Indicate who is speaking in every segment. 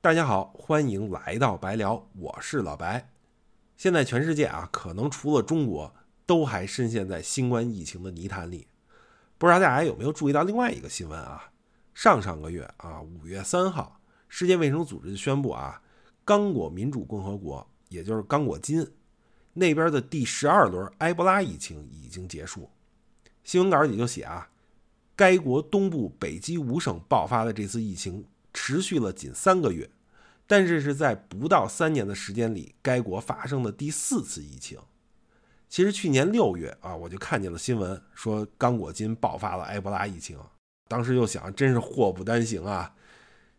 Speaker 1: 大家好，欢迎来到白聊，我是老白。现在全世界啊，可能除了中国，都还深陷在新冠疫情的泥潭里。不知道大家有没有注意到另外一个新闻啊？上上个月啊，五月三号，世界卫生组织宣布啊，刚果民主共和国，也就是刚果金那边的第十二轮埃博拉疫情已经结束。新闻稿里就写啊，该国东部北基五省爆发的这次疫情。持续了仅三个月，但这是在不到三年的时间里，该国发生的第四次疫情。其实去年六月啊，我就看见了新闻，说刚果金爆发了埃博拉疫情。当时就想，真是祸不单行啊！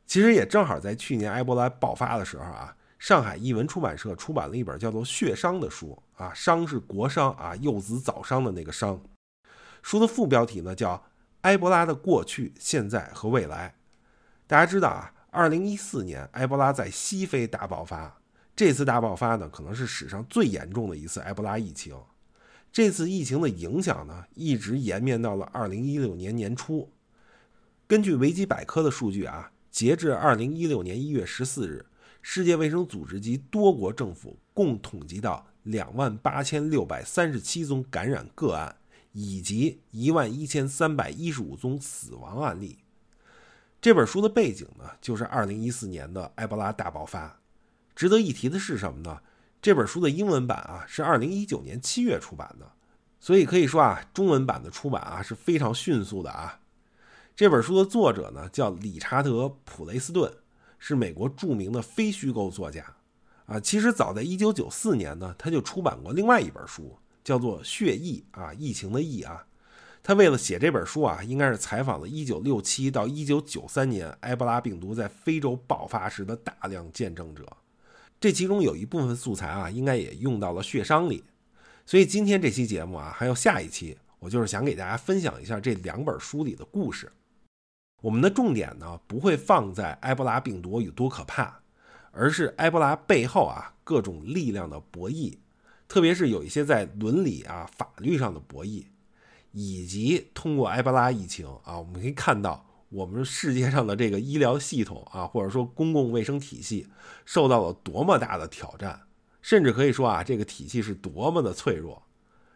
Speaker 1: 其实也正好在去年埃博拉爆发的时候啊，上海译文出版社出版了一本叫做《血伤》的书啊，伤是国殇啊，幼子早伤的那个伤。书的副标题呢叫《埃博拉的过去、现在和未来》。大家知道啊，二零一四年埃博拉在西非大爆发。这次大爆发呢，可能是史上最严重的一次埃博拉疫情。这次疫情的影响呢，一直延绵到了二零一六年年初。根据维基百科的数据啊，截至二零一六年一月十四日，世界卫生组织及多国政府共统计到两万八千六百三十七宗感染个案，以及一万一千三百一十五宗死亡案例。这本书的背景呢，就是二零一四年的埃博拉大爆发。值得一提的是什么呢？这本书的英文版啊是二零一九年七月出版的，所以可以说啊，中文版的出版啊是非常迅速的啊。这本书的作者呢叫理查德·普雷斯顿，是美国著名的非虚构作家啊。其实早在一九九四年呢，他就出版过另外一本书，叫做《血疫》啊，疫情的疫啊。他为了写这本书啊，应该是采访了1967到1993年埃博拉病毒在非洲爆发时的大量见证者，这其中有一部分素材啊，应该也用到了血伤里。所以今天这期节目啊，还有下一期，我就是想给大家分享一下这两本书里的故事。我们的重点呢，不会放在埃博拉病毒有多可怕，而是埃博拉背后啊各种力量的博弈，特别是有一些在伦理啊法律上的博弈。以及通过埃博拉疫情啊，我们可以看到我们世界上的这个医疗系统啊，或者说公共卫生体系受到了多么大的挑战，甚至可以说啊，这个体系是多么的脆弱。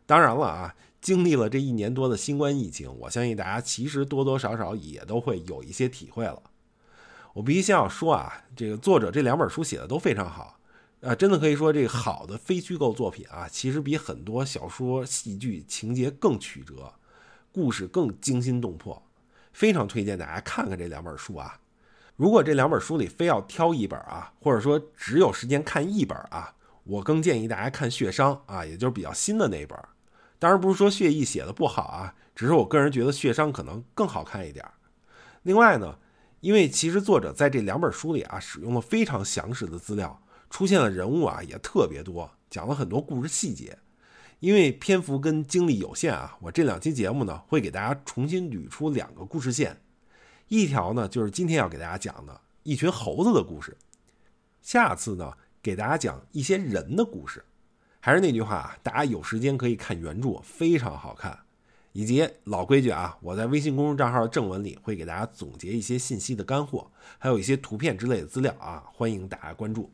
Speaker 1: 当然了啊，经历了这一年多的新冠疫情，我相信大家其实多多少少也都会有一些体会了。我必须先要说啊，这个作者这两本书写的都非常好。啊，真的可以说，这个好的非虚构作品啊，其实比很多小说、戏剧情节更曲折，故事更惊心动魄，非常推荐大家看看这两本书啊。如果这两本书里非要挑一本啊，或者说只有时间看一本啊，我更建议大家看《血伤》啊，也就是比较新的那一本。当然不是说《血意》写的不好啊，只是我个人觉得《血伤》可能更好看一点。另外呢，因为其实作者在这两本书里啊，使用了非常详实的资料。出现的人物啊也特别多，讲了很多故事细节。因为篇幅跟精力有限啊，我这两期节目呢会给大家重新捋出两个故事线。一条呢就是今天要给大家讲的一群猴子的故事。下次呢给大家讲一些人的故事。还是那句话啊，大家有时间可以看原著，非常好看。以及老规矩啊，我在微信公众账号正文里会给大家总结一些信息的干货，还有一些图片之类的资料啊，欢迎大家关注。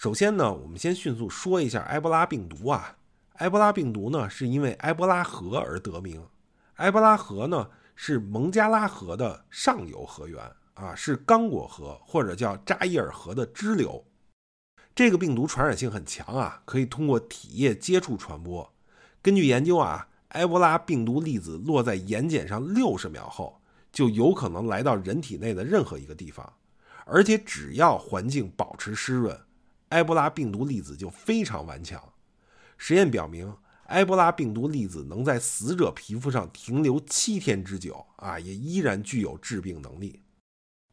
Speaker 1: 首先呢，我们先迅速说一下埃博拉病毒啊。埃博拉病毒呢，是因为埃博拉河而得名。埃博拉河呢，是蒙加拉河的上游河源啊，是刚果河或者叫扎伊尔河的支流。这个病毒传染性很强啊，可以通过体液接触传播。根据研究啊，埃博拉病毒粒子落在眼睑上六十秒后，就有可能来到人体内的任何一个地方，而且只要环境保持湿润。埃博拉病毒粒子就非常顽强。实验表明，埃博拉病毒粒子能在死者皮肤上停留七天之久，啊，也依然具有致病能力。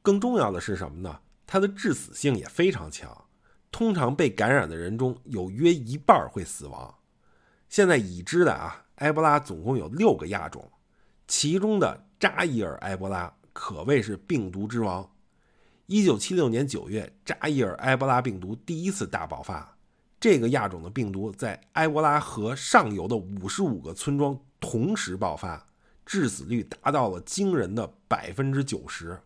Speaker 1: 更重要的是什么呢？它的致死性也非常强。通常被感染的人中有约一半会死亡。现在已知的啊，埃博拉总共有六个亚种，其中的扎伊尔埃博拉可谓是病毒之王。一九七六年九月，扎伊尔埃博拉病毒第一次大爆发。这个亚种的病毒在埃博拉河上游的五十五个村庄同时爆发，致死率达到了惊人的百分之九十。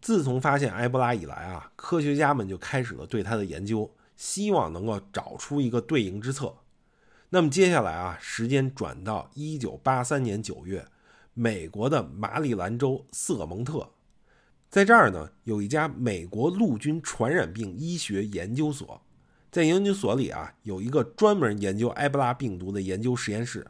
Speaker 1: 自从发现埃博拉以来啊，科学家们就开始了对它的研究，希望能够找出一个对应之策。那么接下来啊，时间转到一九八三年九月，美国的马里兰州瑟蒙特，在这儿呢有一家美国陆军传染病医学研究所，在研究所里啊有一个专门研究埃博拉病毒的研究实验室，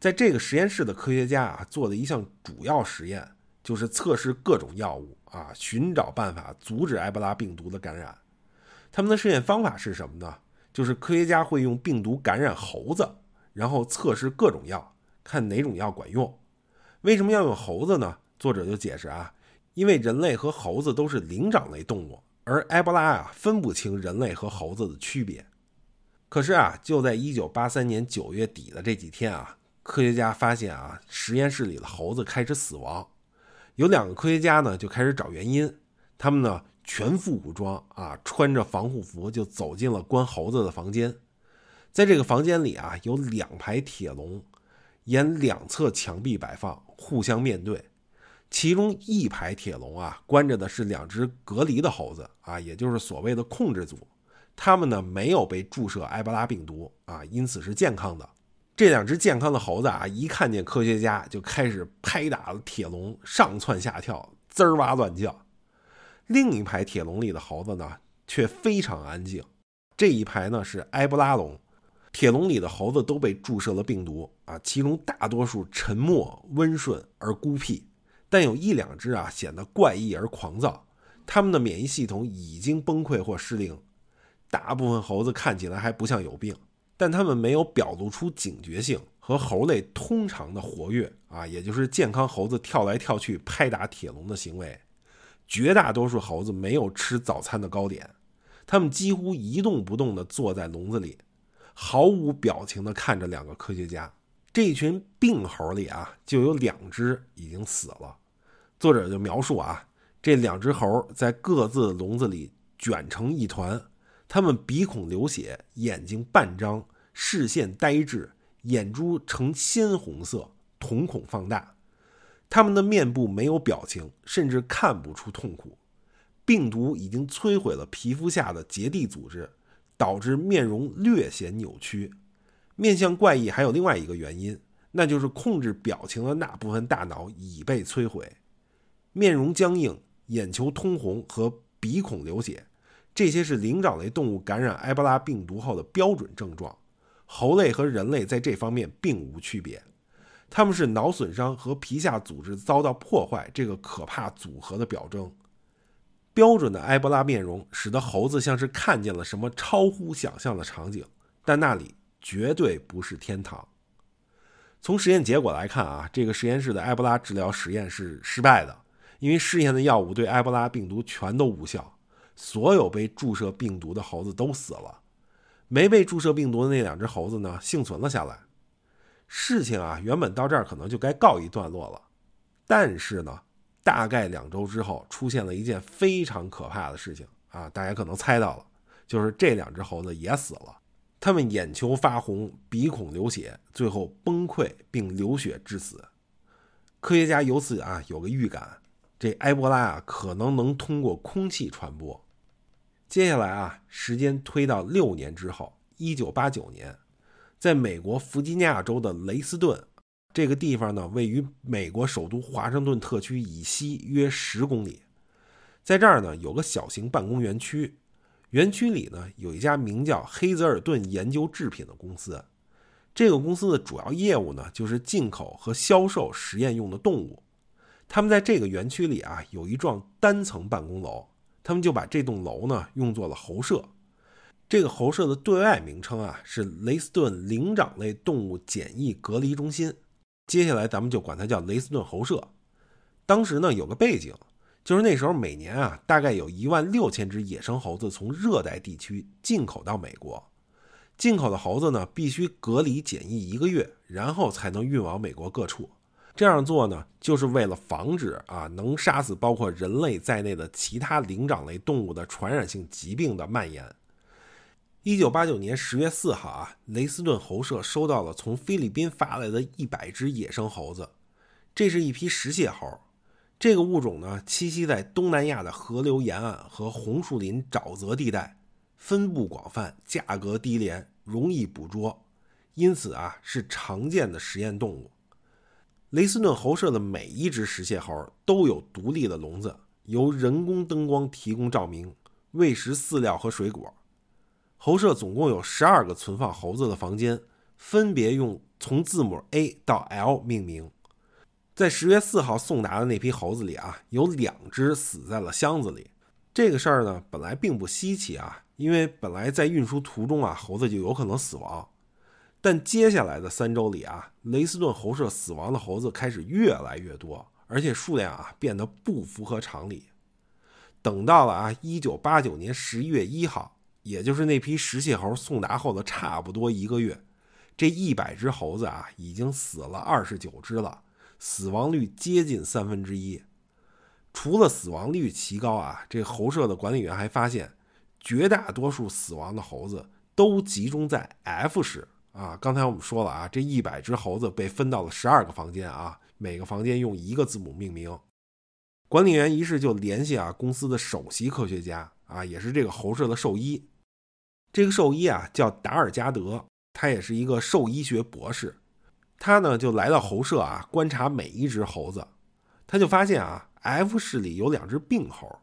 Speaker 1: 在这个实验室的科学家啊做的一项主要实验就是测试各种药物啊，寻找办法阻止埃博拉病毒的感染。他们的试验方法是什么呢？就是科学家会用病毒感染猴子，然后测试各种药，看哪种药管用。为什么要用猴子呢？作者就解释啊，因为人类和猴子都是灵长类动物，而埃博拉啊分不清人类和猴子的区别。可是啊，就在1983年9月底的这几天啊，科学家发现啊，实验室里的猴子开始死亡。有两个科学家呢就开始找原因，他们呢。全副武装啊，穿着防护服就走进了关猴子的房间。在这个房间里啊，有两排铁笼，沿两侧墙壁摆放，互相面对。其中一排铁笼啊，关着的是两只隔离的猴子啊，也就是所谓的控制组。它们呢没有被注射埃博拉病毒啊，因此是健康的。这两只健康的猴子啊，一看见科学家就开始拍打了铁笼，上蹿下跳，滋儿哇乱叫。另一排铁笼里的猴子呢，却非常安静。这一排呢是埃博拉笼，铁笼里的猴子都被注射了病毒啊，其中大多数沉默、温顺而孤僻，但有一两只啊显得怪异而狂躁。它们的免疫系统已经崩溃或失灵。大部分猴子看起来还不像有病，但它们没有表露出警觉性和猴类通常的活跃啊，也就是健康猴子跳来跳去拍打铁笼的行为。绝大多数猴子没有吃早餐的糕点，它们几乎一动不动地坐在笼子里，毫无表情地看着两个科学家。这群病猴里啊，就有两只已经死了。作者就描述啊，这两只猴在各自的笼子里卷成一团，它们鼻孔流血，眼睛半张，视线呆滞，眼珠呈鲜红色，瞳孔放大。他们的面部没有表情，甚至看不出痛苦。病毒已经摧毁了皮肤下的结缔组织，导致面容略显扭曲。面相怪异还有另外一个原因，那就是控制表情的那部分大脑已被摧毁。面容僵硬、眼球通红和鼻孔流血，这些是灵长类动物感染埃博拉病毒后的标准症状。猴类和人类在这方面并无区别。它们是脑损伤和皮下组织遭到破坏这个可怕组合的表征。标准的埃博拉面容使得猴子像是看见了什么超乎想象的场景，但那里绝对不是天堂。从实验结果来看啊，这个实验室的埃博拉治疗实验是失败的，因为试验的药物对埃博拉病毒全都无效，所有被注射病毒的猴子都死了，没被注射病毒的那两只猴子呢幸存了下来。事情啊，原本到这儿可能就该告一段落了，但是呢，大概两周之后，出现了一件非常可怕的事情啊！大家可能猜到了，就是这两只猴子也死了，它们眼球发红，鼻孔流血，最后崩溃并流血致死。科学家由此啊有个预感，这埃博拉啊可能能通过空气传播。接下来啊，时间推到六年之后，一九八九年。在美国弗吉尼亚州的雷斯顿这个地方呢，位于美国首都华盛顿特区以西约十公里。在这儿呢，有个小型办公园区，园区里呢有一家名叫黑泽尔顿研究制品的公司。这个公司的主要业务呢，就是进口和销售实验用的动物。他们在这个园区里啊，有一幢单层办公楼，他们就把这栋楼呢用作了猴舍。这个猴舍的对外名称啊是雷斯顿灵长类动物检疫隔离中心，接下来咱们就管它叫雷斯顿猴舍。当时呢有个背景，就是那时候每年啊大概有一万六千只野生猴子从热带地区进口到美国，进口的猴子呢必须隔离检疫一个月，然后才能运往美国各处。这样做呢就是为了防止啊能杀死包括人类在内的其他灵长类动物的传染性疾病的蔓延。一九八九年十月四号啊，雷斯顿猴舍收到了从菲律宾发来的一百只野生猴子，这是一批食蟹猴。这个物种呢，栖息在东南亚的河流沿岸和红树林沼泽地带，分布广泛，价格低廉，容易捕捉，因此啊，是常见的实验动物。雷斯顿猴舍的每一只食蟹猴都有独立的笼子，由人工灯光提供照明，喂食饲料和水果。猴舍总共有十二个存放猴子的房间，分别用从字母 A 到 L 命名。在十月四号送达的那批猴子里啊，有两只死在了箱子里。这个事儿呢，本来并不稀奇啊，因为本来在运输途中啊，猴子就有可能死亡。但接下来的三周里啊，雷斯顿猴舍死亡的猴子开始越来越多，而且数量啊变得不符合常理。等到了啊，一九八九年十一月一号，也就是那批食蟹猴送达后的差不多一个月，这一百只猴子啊，已经死了二十九只了。死亡率接近三分之一。除了死亡率奇高啊，这猴舍的管理员还发现，绝大多数死亡的猴子都集中在 F 室啊。刚才我们说了啊，这一百只猴子被分到了十二个房间啊，每个房间用一个字母命名。管理员于是就联系啊公司的首席科学家啊，也是这个猴舍的兽医。这个兽医啊叫达尔加德，他也是一个兽医学博士。他呢就来到猴舍啊，观察每一只猴子，他就发现啊，F 室里有两只病猴，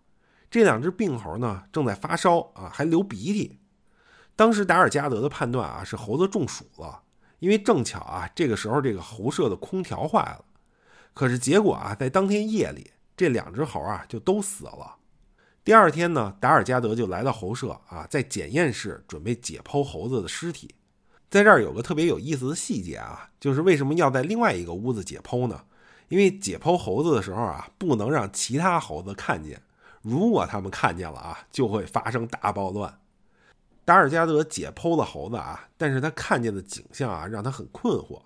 Speaker 1: 这两只病猴呢正在发烧啊，还流鼻涕。当时达尔加德的判断啊是猴子中暑了，因为正巧啊这个时候这个猴舍的空调坏了。可是结果啊在当天夜里，这两只猴啊就都死了。第二天呢，达尔加德就来到猴舍啊，在检验室准备解剖猴子的尸体。在这儿有个特别有意思的细节啊，就是为什么要在另外一个屋子解剖呢？因为解剖猴子的时候啊，不能让其他猴子看见，如果他们看见了啊，就会发生大暴乱。达尔加德解剖了猴子啊，但是他看见的景象啊，让他很困惑，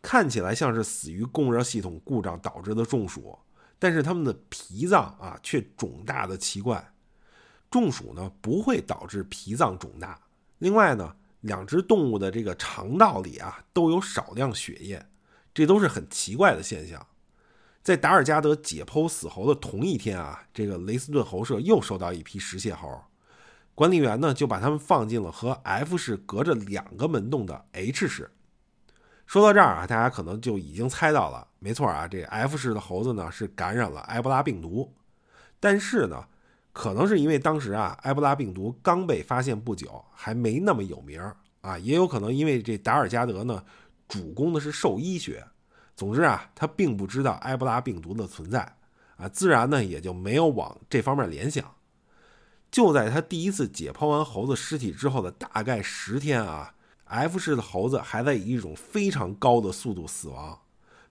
Speaker 1: 看起来像是死于供热系统故障导致的中暑，但是他们的脾脏啊却肿大的奇怪。中暑呢不会导致脾脏肿大，另外呢。两只动物的这个肠道里啊都有少量血液，这都是很奇怪的现象。在达尔加德解剖死猴的同一天啊，这个雷斯顿猴舍又收到一批食蟹猴，管理员呢就把它们放进了和 F 室隔着两个门洞的 H 室。说到这儿啊，大家可能就已经猜到了，没错啊，这 F 室的猴子呢是感染了埃博拉病毒，但是呢。可能是因为当时啊，埃博拉病毒刚被发现不久，还没那么有名啊，也有可能因为这达尔加德呢，主攻的是兽医学。总之啊，他并不知道埃博拉病毒的存在啊，自然呢也就没有往这方面联想。就在他第一次解剖完猴子尸体之后的大概十天啊，F 市的猴子还在以一种非常高的速度死亡。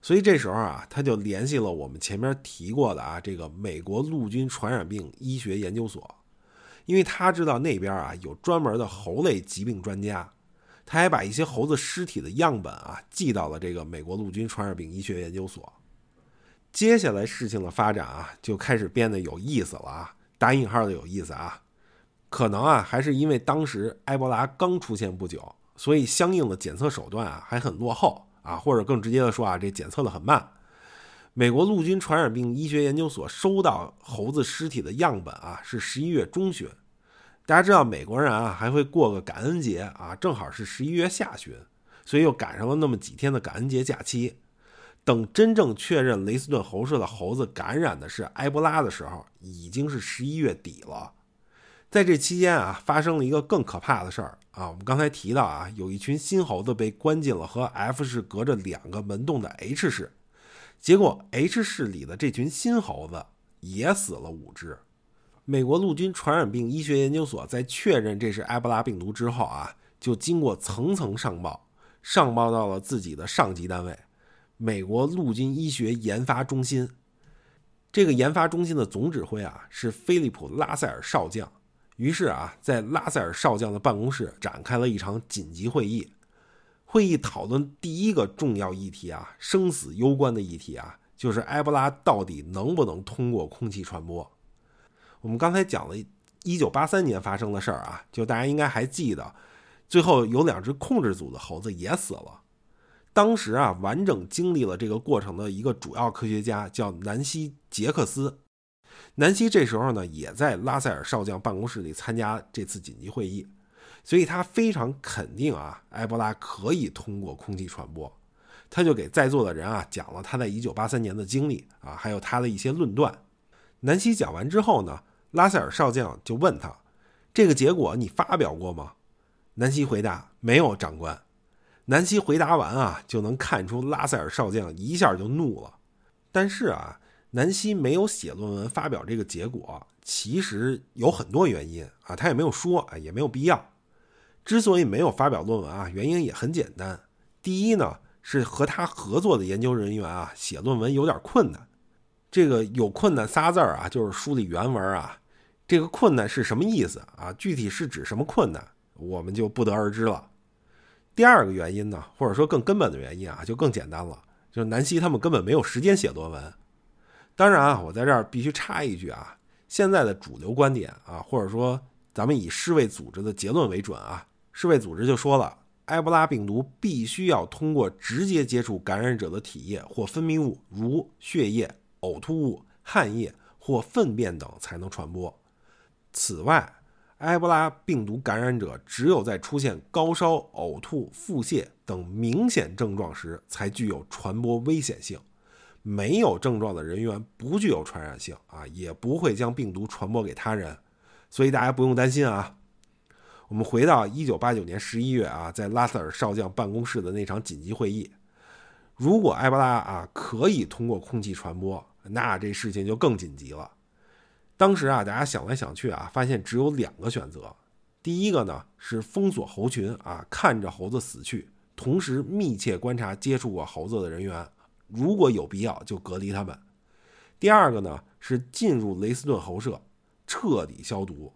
Speaker 1: 所以这时候啊，他就联系了我们前面提过的啊，这个美国陆军传染病医学研究所，因为他知道那边啊有专门的猴类疾病专家，他还把一些猴子尸体的样本啊寄到了这个美国陆军传染病医学研究所。接下来事情的发展啊，就开始变得有意思了啊，打引号的有意思啊，可能啊还是因为当时埃博拉刚出现不久，所以相应的检测手段啊还很落后。啊，或者更直接的说啊，这检测的很慢。美国陆军传染病医学研究所收到猴子尸体的样本啊，是十一月中旬。大家知道美国人啊还会过个感恩节啊，正好是十一月下旬，所以又赶上了那么几天的感恩节假期。等真正确认雷斯顿猴舍的猴子感染的是埃博拉的时候，已经是十一月底了。在这期间啊，发生了一个更可怕的事儿啊！我们刚才提到啊，有一群新猴子被关进了和 F 室隔着两个门洞的 H 室，结果 H 室里的这群新猴子也死了五只。美国陆军传染病医学研究所在确认这是埃博拉病毒之后啊，就经过层层上报，上报到了自己的上级单位——美国陆军医学研发中心。这个研发中心的总指挥啊是菲利普·拉塞尔少将。于是啊，在拉塞尔少将的办公室展开了一场紧急会议。会议讨论第一个重要议题啊，生死攸关的议题啊，就是埃博拉到底能不能通过空气传播。我们刚才讲了1983年发生的事儿啊，就大家应该还记得，最后有两只控制组的猴子也死了。当时啊，完整经历了这个过程的一个主要科学家叫南希·杰克斯。南希这时候呢，也在拉塞尔少将办公室里参加这次紧急会议，所以他非常肯定啊，埃博拉可以通过空气传播。他就给在座的人啊讲了他在1983年的经历啊，还有他的一些论断。南希讲完之后呢，拉塞尔少将就问他：“这个结果你发表过吗？”南希回答：“没有，长官。”南希回答完啊，就能看出拉塞尔少将一下就怒了。但是啊，南希没有写论文发表这个结果，其实有很多原因啊，他也没有说啊，也没有必要。之所以没有发表论文啊，原因也很简单。第一呢，是和他合作的研究人员啊，写论文有点困难。这个有困难仨字儿啊，就是梳理原文啊。这个困难是什么意思啊？具体是指什么困难，我们就不得而知了。第二个原因呢，或者说更根本的原因啊，就更简单了，就是南希他们根本没有时间写论文。当然啊，我在这儿必须插一句啊，现在的主流观点啊，或者说咱们以世卫组织的结论为准啊，世卫组织就说了，埃博拉病毒必须要通过直接接触感染者的体液或分泌物，如血液、呕吐物、汗液或粪便等才能传播。此外，埃博拉病毒感染者只有在出现高烧、呕吐、腹泻等明显症状时，才具有传播危险性。没有症状的人员不具有传染性啊，也不会将病毒传播给他人。所以大家不用担心啊。我们回到一九八九年十一月啊，在拉塞尔少将办公室的那场紧急会议。如果埃博拉啊可以通过空气传播，那这事情就更紧急了。当时啊，大家想来想去啊，发现只有两个选择。第一个呢是封锁猴群啊，看着猴子死去，同时密切观察接触过猴子的人员，如果有必要就隔离他们。第二个呢是进入雷斯顿猴舍，彻底消毒，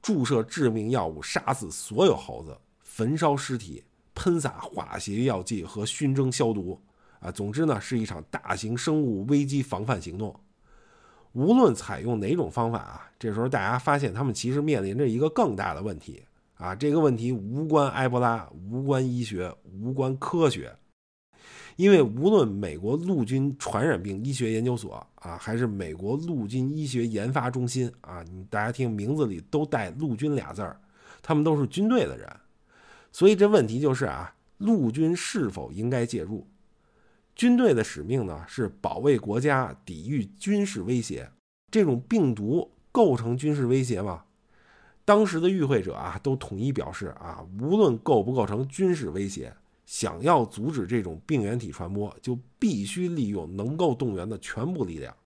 Speaker 1: 注射致命药物，杀死所有猴子，焚烧尸体，喷洒化学药剂和熏蒸消毒。啊，总之呢是一场大型生物危机防范行动。无论采用哪种方法啊，这时候大家发现他们其实面临着一个更大的问题啊。这个问题无关埃博拉，无关医学，无关科学，因为无论美国陆军传染病医学研究所啊，还是美国陆军医学研发中心啊，大家听名字里都带“陆军”俩字儿，他们都是军队的人，所以这问题就是啊，陆军是否应该介入？军队的使命呢是保卫国家，抵御军事威胁。这种病毒构成军事威胁吗？当时的与会者啊都统一表示啊，无论构不构成军事威胁，想要阻止这种病原体传播，就必须利用能够动员的全部力量。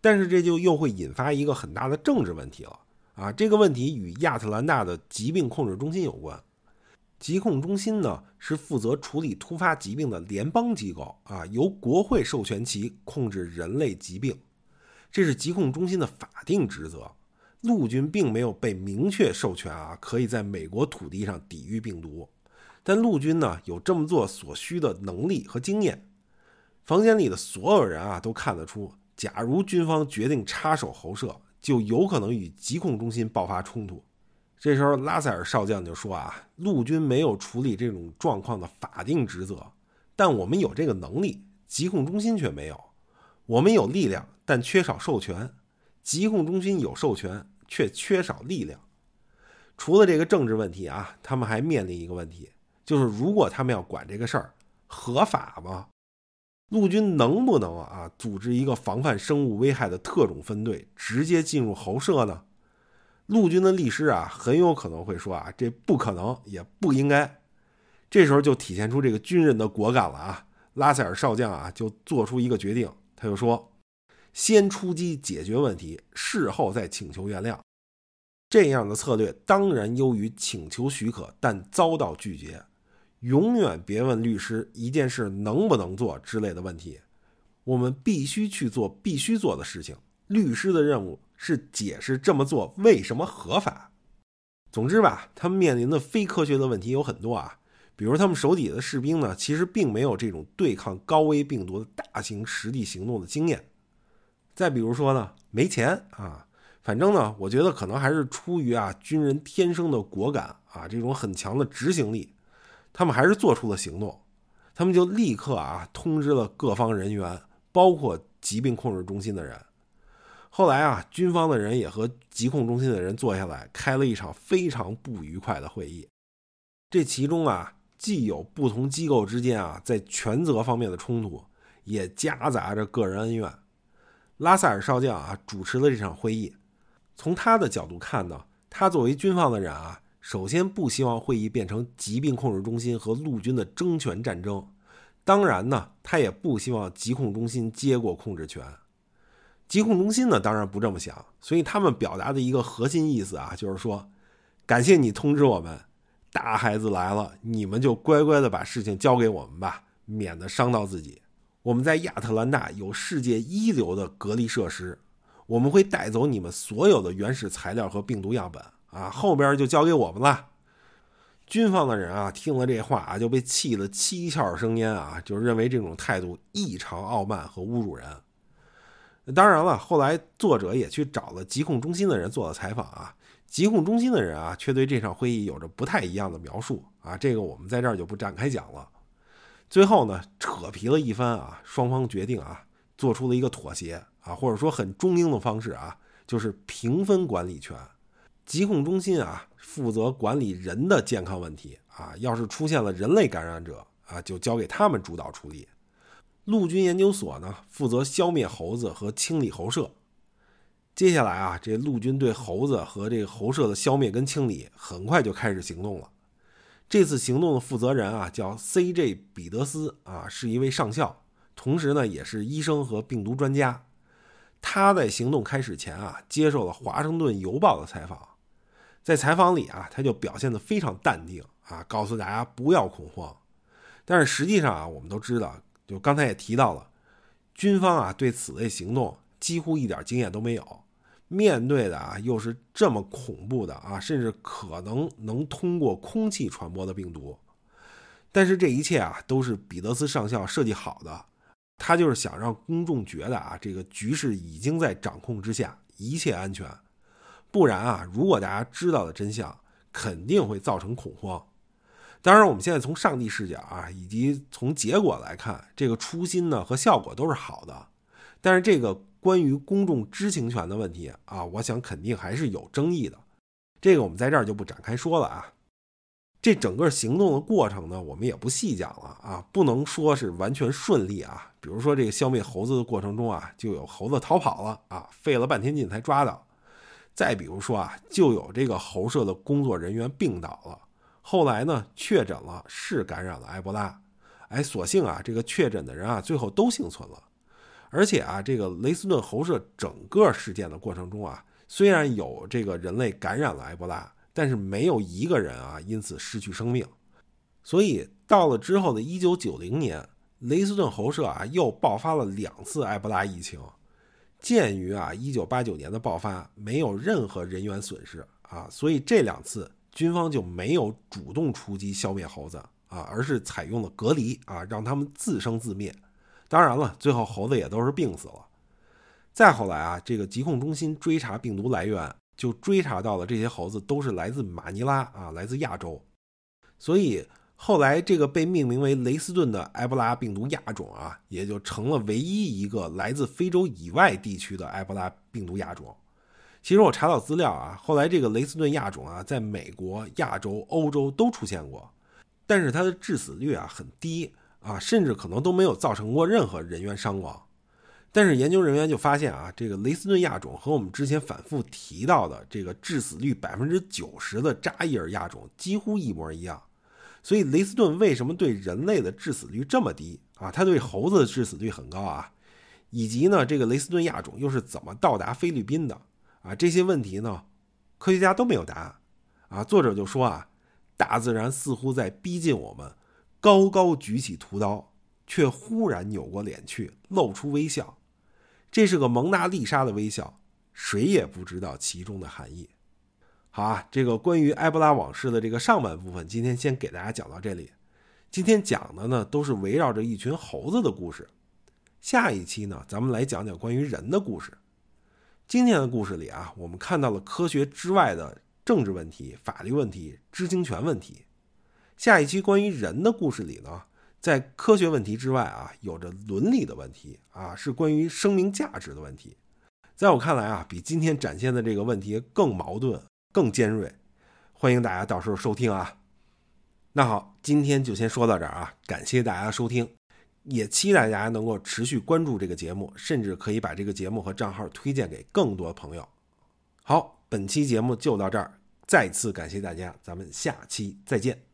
Speaker 1: 但是这就又会引发一个很大的政治问题了啊！这个问题与亚特兰大的疾病控制中心有关。疾控中心呢是负责处理突发疾病的联邦机构啊，由国会授权其控制人类疾病，这是疾控中心的法定职责。陆军并没有被明确授权啊，可以在美国土地上抵御病毒，但陆军呢有这么做所需的能力和经验。房间里的所有人啊都看得出，假如军方决定插手喉射，就有可能与疾控中心爆发冲突。这时候，拉塞尔少将就说：“啊，陆军没有处理这种状况的法定职责，但我们有这个能力，疾控中心却没有。我们有力量，但缺少授权；疾控中心有授权，却缺少力量。除了这个政治问题啊，他们还面临一个问题，就是如果他们要管这个事儿，合法吗？陆军能不能啊，组织一个防范生物危害的特种分队，直接进入猴舍呢？”陆军的律师啊，很有可能会说啊，这不可能，也不应该。这时候就体现出这个军人的果敢了啊！拉塞尔少将啊，就做出一个决定，他就说：先出击解决问题，事后再请求原谅。这样的策略当然优于请求许可但遭到拒绝。永远别问律师一件事能不能做之类的问题，我们必须去做必须做的事情。律师的任务。是解释这么做为什么合法。总之吧，他们面临的非科学的问题有很多啊，比如他们手底下的士兵呢，其实并没有这种对抗高危病毒的大型实地行动的经验。再比如说呢，没钱啊，反正呢，我觉得可能还是出于啊军人天生的果敢啊，这种很强的执行力，他们还是做出了行动。他们就立刻啊通知了各方人员，包括疾病控制中心的人。后来啊，军方的人也和疾控中心的人坐下来，开了一场非常不愉快的会议。这其中啊，既有不同机构之间啊在权责方面的冲突，也夹杂着个人恩怨。拉塞尔少将啊主持了这场会议。从他的角度看呢，他作为军方的人啊，首先不希望会议变成疾病控制中心和陆军的争权战争。当然呢，他也不希望疾控中心接过控制权。疾控中心呢，当然不这么想。所以他们表达的一个核心意思啊，就是说，感谢你通知我们，大孩子来了，你们就乖乖的把事情交给我们吧，免得伤到自己。我们在亚特兰大有世界一流的隔离设施。我们会带走你们所有的原始材料和病毒样本啊，后边就交给我们了。军方的人啊，听了这话啊，就被气得七窍生烟啊，就认为这种态度异常傲慢和侮辱人。当然了，后来作者也去找了疾控中心的人做了采访啊，疾控中心的人啊，却对这场会议有着不太一样的描述啊，这个我们在这儿就不展开讲了。最后呢，扯皮了一番啊，双方决定啊，做出了一个妥协。啊，或者说很中英的方式啊，就是平分管理权。疾控中心啊，负责管理人的健康问题啊，要是出现了人类感染者啊，就交给他们主导处理。陆军研究所呢，负责消灭猴子和清理猴舍。接下来啊，这陆军对猴子和这个猴舍的消灭跟清理，很快就开始行动了。这次行动的负责人啊，叫 C.J. 彼得斯啊，是一位上校，同时呢，也是医生和病毒专家。他在行动开始前啊，接受了《华盛顿邮报》的采访，在采访里啊，他就表现得非常淡定啊，告诉大家不要恐慌。但是实际上啊，我们都知道，就刚才也提到了，军方啊对此类行动几乎一点经验都没有，面对的啊又是这么恐怖的啊，甚至可能能通过空气传播的病毒。但是这一切啊，都是彼得斯上校设计好的。他就是想让公众觉得啊，这个局势已经在掌控之下，一切安全。不然啊，如果大家知道了真相，肯定会造成恐慌。当然，我们现在从上帝视角啊，以及从结果来看，这个初心呢和效果都是好的。但是这个关于公众知情权的问题啊，我想肯定还是有争议的。这个我们在这儿就不展开说了啊。这整个行动的过程呢，我们也不细讲了啊，不能说是完全顺利啊。比如说这个消灭猴子的过程中啊，就有猴子逃跑了啊，费了半天劲才抓到。再比如说啊，就有这个猴舍的工作人员病倒了，后来呢确诊了是感染了埃博拉，哎，所幸啊这个确诊的人啊最后都幸存了。而且啊，这个雷斯顿猴舍整个事件的过程中啊，虽然有这个人类感染了埃博拉。但是没有一个人啊因此失去生命，所以到了之后的一九九零年，雷斯顿猴舍啊又爆发了两次埃博拉疫情。鉴于啊一九八九年的爆发没有任何人员损失啊，所以这两次军方就没有主动出击消灭猴子啊，而是采用了隔离啊，让他们自生自灭。当然了，最后猴子也都是病死了。再后来啊，这个疾控中心追查病毒来源。就追查到了这些猴子都是来自马尼拉啊，来自亚洲，所以后来这个被命名为雷斯顿的埃博拉病毒亚种啊，也就成了唯一一个来自非洲以外地区的埃博拉病毒亚种。其实我查到资料啊，后来这个雷斯顿亚种啊，在美国、亚洲、欧洲都出现过，但是它的致死率啊很低啊，甚至可能都没有造成过任何人员伤亡。但是研究人员就发现啊，这个雷斯顿亚种和我们之前反复提到的这个致死率百分之九十的扎伊尔亚种几乎一模一样。所以雷斯顿为什么对人类的致死率这么低啊？它对猴子的致死率很高啊？以及呢，这个雷斯顿亚种又是怎么到达菲律宾的啊？这些问题呢，科学家都没有答案啊。作者就说啊，大自然似乎在逼近我们，高高举起屠刀，却忽然扭过脸去，露出微笑。这是个蒙娜丽莎的微笑，谁也不知道其中的含义。好啊，这个关于埃博拉往事的这个上半部分，今天先给大家讲到这里。今天讲的呢，都是围绕着一群猴子的故事。下一期呢，咱们来讲讲关于人的故事。今天的故事里啊，我们看到了科学之外的政治问题、法律问题、知情权问题。下一期关于人的故事里呢，在科学问题之外啊，有着伦理的问题啊，是关于生命价值的问题。在我看来啊，比今天展现的这个问题更矛盾、更尖锐。欢迎大家到时候收听啊。那好，今天就先说到这儿啊，感谢大家收听，也期待大家能够持续关注这个节目，甚至可以把这个节目和账号推荐给更多朋友。好，本期节目就到这儿，再次感谢大家，咱们下期再见。